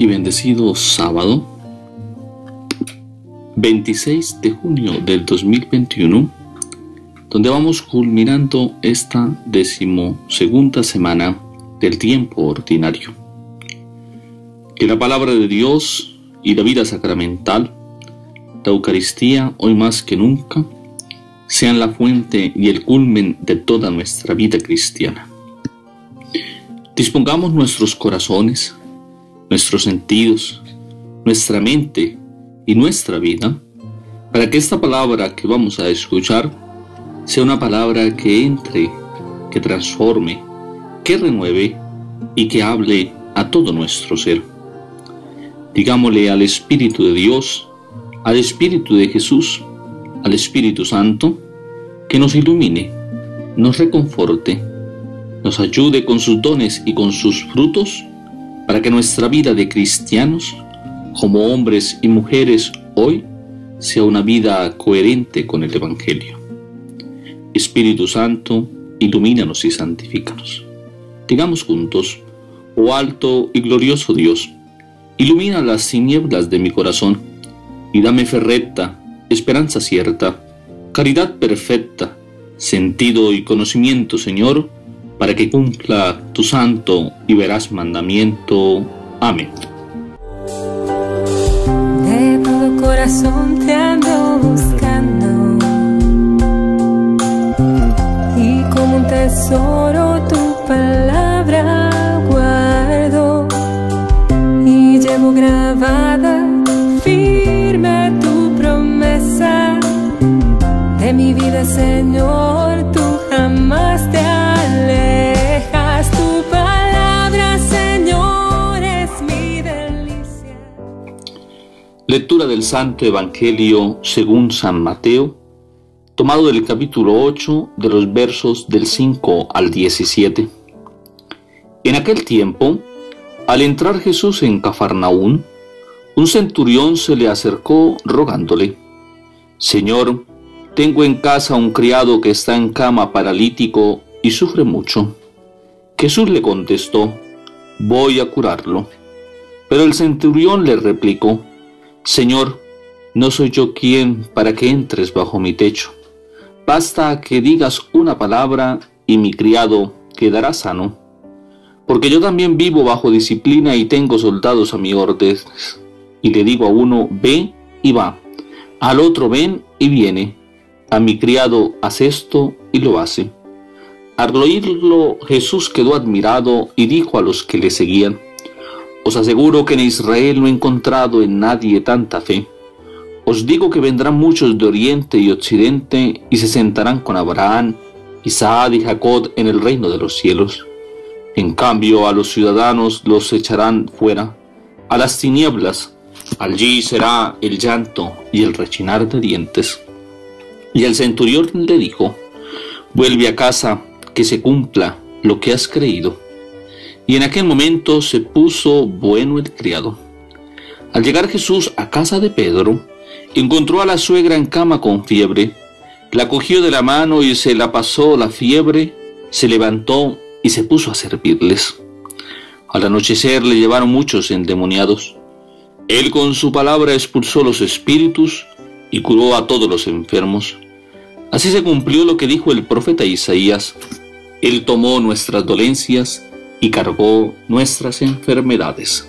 Y bendecido sábado, 26 de junio del 2021, donde vamos culminando esta decimosegunda semana del tiempo ordinario. Que la palabra de Dios y la vida sacramental, la Eucaristía, hoy más que nunca, sean la fuente y el culmen de toda nuestra vida cristiana. Dispongamos nuestros corazones, nuestros sentidos, nuestra mente y nuestra vida para que esta palabra que vamos a escuchar sea una palabra que entre, que transforme, que renueve y que hable a todo nuestro ser. Digámosle al Espíritu de Dios, al Espíritu de Jesús, al Espíritu Santo, que nos ilumine, nos reconforte, nos ayude con sus dones y con sus frutos, para que nuestra vida de cristianos, como hombres y mujeres hoy, sea una vida coherente con el Evangelio. Espíritu Santo, ilumínanos y santifícanos. Digamos juntos, oh alto y glorioso Dios, ilumina las tinieblas de mi corazón y dame fe recta, esperanza cierta, caridad perfecta, sentido y conocimiento, Señor, para que cumpla tu santo y veraz mandamiento. Amén. De todo corazón te ando buscando y como un tesoro tu palabra guardo y llevo grabada firme tu promesa de mi vida, Señor, Lectura del Santo Evangelio según San Mateo, tomado del capítulo 8 de los versos del 5 al 17. En aquel tiempo, al entrar Jesús en Cafarnaún, un centurión se le acercó rogándole, Señor, tengo en casa un criado que está en cama paralítico y sufre mucho. Jesús le contestó, voy a curarlo. Pero el centurión le replicó, Señor, no soy yo quien para que entres bajo mi techo. Basta que digas una palabra y mi criado quedará sano. Porque yo también vivo bajo disciplina y tengo soldados a mi orden. Y le digo a uno, ve y va. Al otro, ven y viene. A mi criado, haz esto y lo hace. Al oírlo, Jesús quedó admirado y dijo a los que le seguían, Os aseguro que en Israel no he encontrado en nadie tanta fe. Os digo que vendrán muchos de oriente y occidente y se sentarán con Abraham, Isaac y Jacob en el reino de los cielos. En cambio, a los ciudadanos los echarán fuera, a las tinieblas. Allí será el llanto y el rechinar de dientes. Y el centurión le dijo, vuelve a casa, que se cumpla lo que has creído. Y en aquel momento se puso bueno el criado. Al llegar Jesús a casa de Pedro, encontró a la suegra en cama con fiebre, La cogió de la mano y se la pasó la fiebre, se levantó y se puso a servirles. Al anochecer le llevaron muchos endemoniados. Él con su palabra expulsó los espíritus y curó a todos los enfermos. Así se cumplió lo que dijo el profeta Isaías. Él tomó nuestras dolencias y cargó nuestras enfermedades.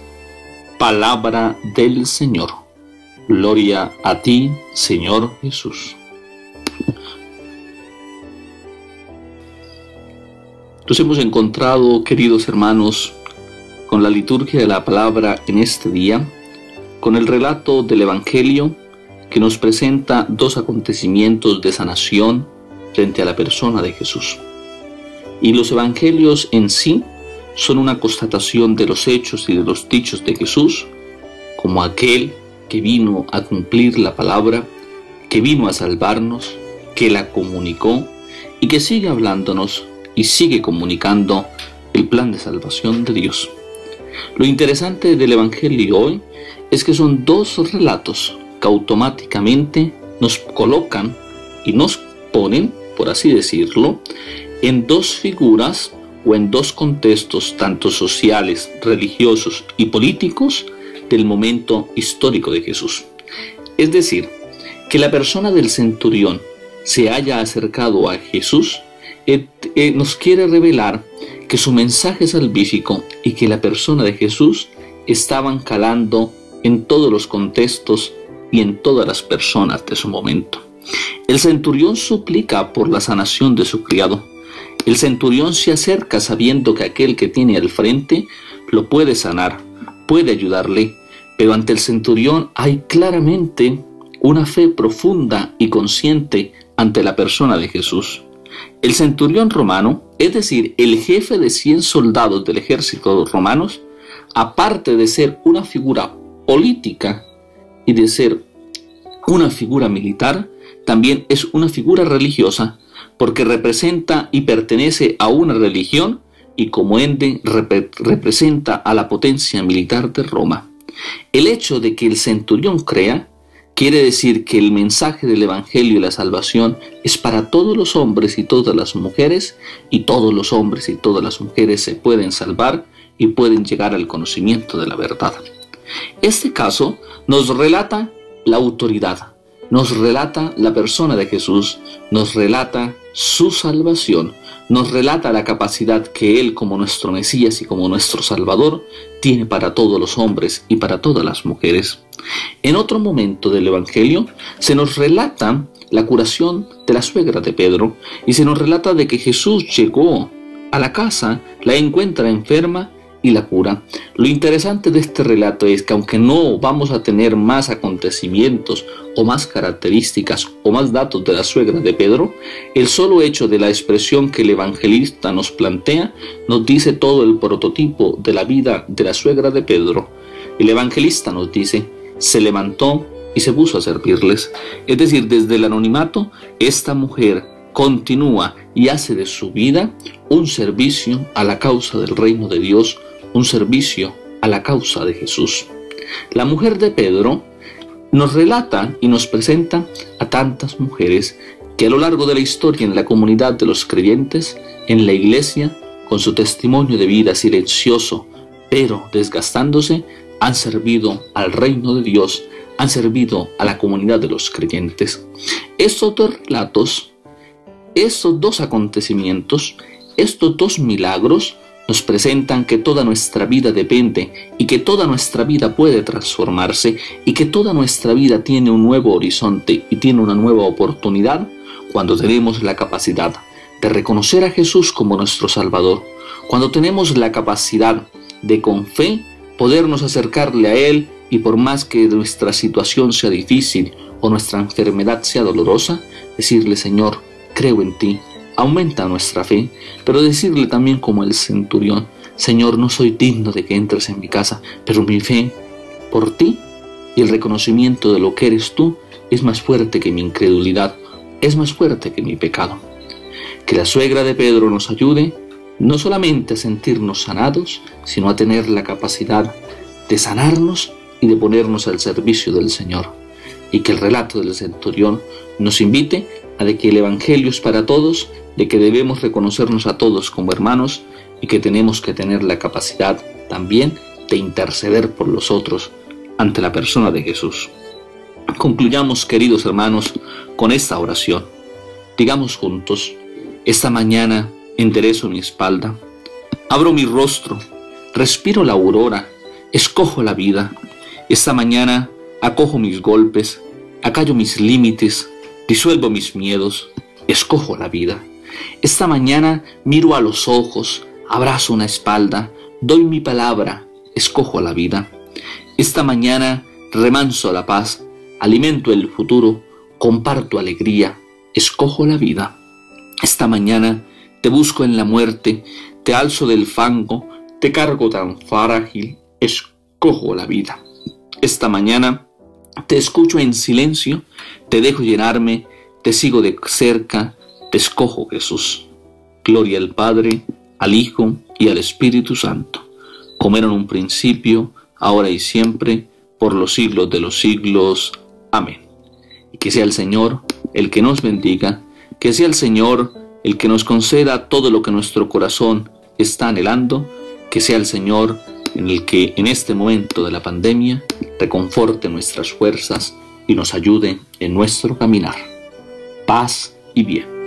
Palabra del Señor. Gloria a ti, Señor Jesús. Nos hemos encontrado, queridos hermanos, con la liturgia de la palabra en este día, con el relato del Evangelio que nos presenta dos acontecimientos de sanación frente a la persona de Jesús. Y los Evangelios en sí son una constatación de los hechos y de los dichos de Jesús, como aquel que vino a cumplir la palabra, que vino a salvarnos, que la comunicó y que sigue hablándonos y sigue comunicando el plan de salvación de Dios. Lo interesante del Evangelio hoy es que son dos relatos que automáticamente nos colocan y nos ponen, por así decirlo, en dos figuras o en dos contextos tanto sociales, religiosos y políticos del momento histórico de Jesús. Es decir, que la persona del centurión se haya acercado a Jesús eh, nos quiere revelar que su mensaje salvífico y que la persona de Jesús estaban calando en todos los contextos y en todas las personas de su momento. El centurión suplica por la sanación de su criado. El centurión se acerca sabiendo que aquel que tiene al frente lo puede sanar, puede ayudarle, pero ante el centurión hay claramente una fe profunda y consciente ante la persona de Jesús. El centurión romano, es decir, el jefe de 100 soldados del ejército romanos, aparte de ser una figura política y de ser una figura militar, también es una figura religiosa porque representa y pertenece a una religión y como ende representa a la potencia militar de Roma. El hecho de que el centurión crea Quiere decir que el mensaje del Evangelio y la salvación es para todos los hombres y todas las mujeres, y todos los hombres y todas las mujeres se pueden salvar y pueden llegar al conocimiento de la verdad. Este caso nos relata la autoridad, nos relata la persona de Jesús, nos relata su salvación, nos relata la capacidad que Él como nuestro Mesías y como nuestro Salvador tiene para todos los hombres y para todas las mujeres. En otro momento del Evangelio se nos relata la curación de la suegra de Pedro y se nos relata de que Jesús llegó a la casa, la encuentra enferma y la cura. Lo interesante de este relato es que aunque no vamos a tener más acontecimientos o más características o más datos de la suegra de Pedro, el solo hecho de la expresión que el evangelista nos plantea nos dice todo el prototipo de la vida de la suegra de Pedro. El evangelista nos dice, se levantó y se puso a servirles. Es decir, desde el anonimato, esta mujer continúa y hace de su vida un servicio a la causa del reino de Dios, un servicio a la causa de Jesús. La mujer de Pedro nos relata y nos presenta a tantas mujeres que a lo largo de la historia en la comunidad de los creyentes, en la iglesia, con su testimonio de vida silencioso, pero desgastándose, han servido al reino de Dios, han servido a la comunidad de los creyentes. Estos dos relatos, estos dos acontecimientos, estos dos milagros nos presentan que toda nuestra vida depende y que toda nuestra vida puede transformarse y que toda nuestra vida tiene un nuevo horizonte y tiene una nueva oportunidad cuando tenemos la capacidad de reconocer a Jesús como nuestro Salvador, cuando tenemos la capacidad de con fe podernos acercarle a Él y por más que nuestra situación sea difícil o nuestra enfermedad sea dolorosa, decirle Señor, creo en ti, aumenta nuestra fe, pero decirle también como el centurión, Señor, no soy digno de que entres en mi casa, pero mi fe por ti y el reconocimiento de lo que eres tú es más fuerte que mi incredulidad, es más fuerte que mi pecado. Que la suegra de Pedro nos ayude no solamente a sentirnos sanados, sino a tener la capacidad de sanarnos y de ponernos al servicio del Señor. Y que el relato del centurión nos invite de que el Evangelio es para todos, de que debemos reconocernos a todos como hermanos y que tenemos que tener la capacidad también de interceder por los otros ante la persona de Jesús. Concluyamos, queridos hermanos, con esta oración. Digamos juntos, esta mañana enderezo mi espalda, abro mi rostro, respiro la aurora, escojo la vida. Esta mañana acojo mis golpes, acallo mis límites, disuelvo mis miedos, escojo la vida. Esta mañana miro a los ojos, abrazo una espalda, doy mi palabra, escojo la vida. Esta mañana remanso la paz, alimento el futuro, comparto alegría, escojo la vida. Esta mañana te busco en la muerte, te alzo del fango, te cargo tan frágil, escojo la vida. Esta mañana te escucho en silencio, te dejo llenarme, te sigo de cerca, te escojo Jesús. Gloria al Padre, al Hijo y al Espíritu Santo, como era en un principio, ahora y siempre, por los siglos de los siglos. Amén. Y que sea el Señor el que nos bendiga, que sea el Señor el que nos conceda todo lo que nuestro corazón está anhelando, que sea el Señor en el que en este momento de la pandemia reconforte nuestras fuerzas y nos ayude en nuestro caminar. Paz y bien.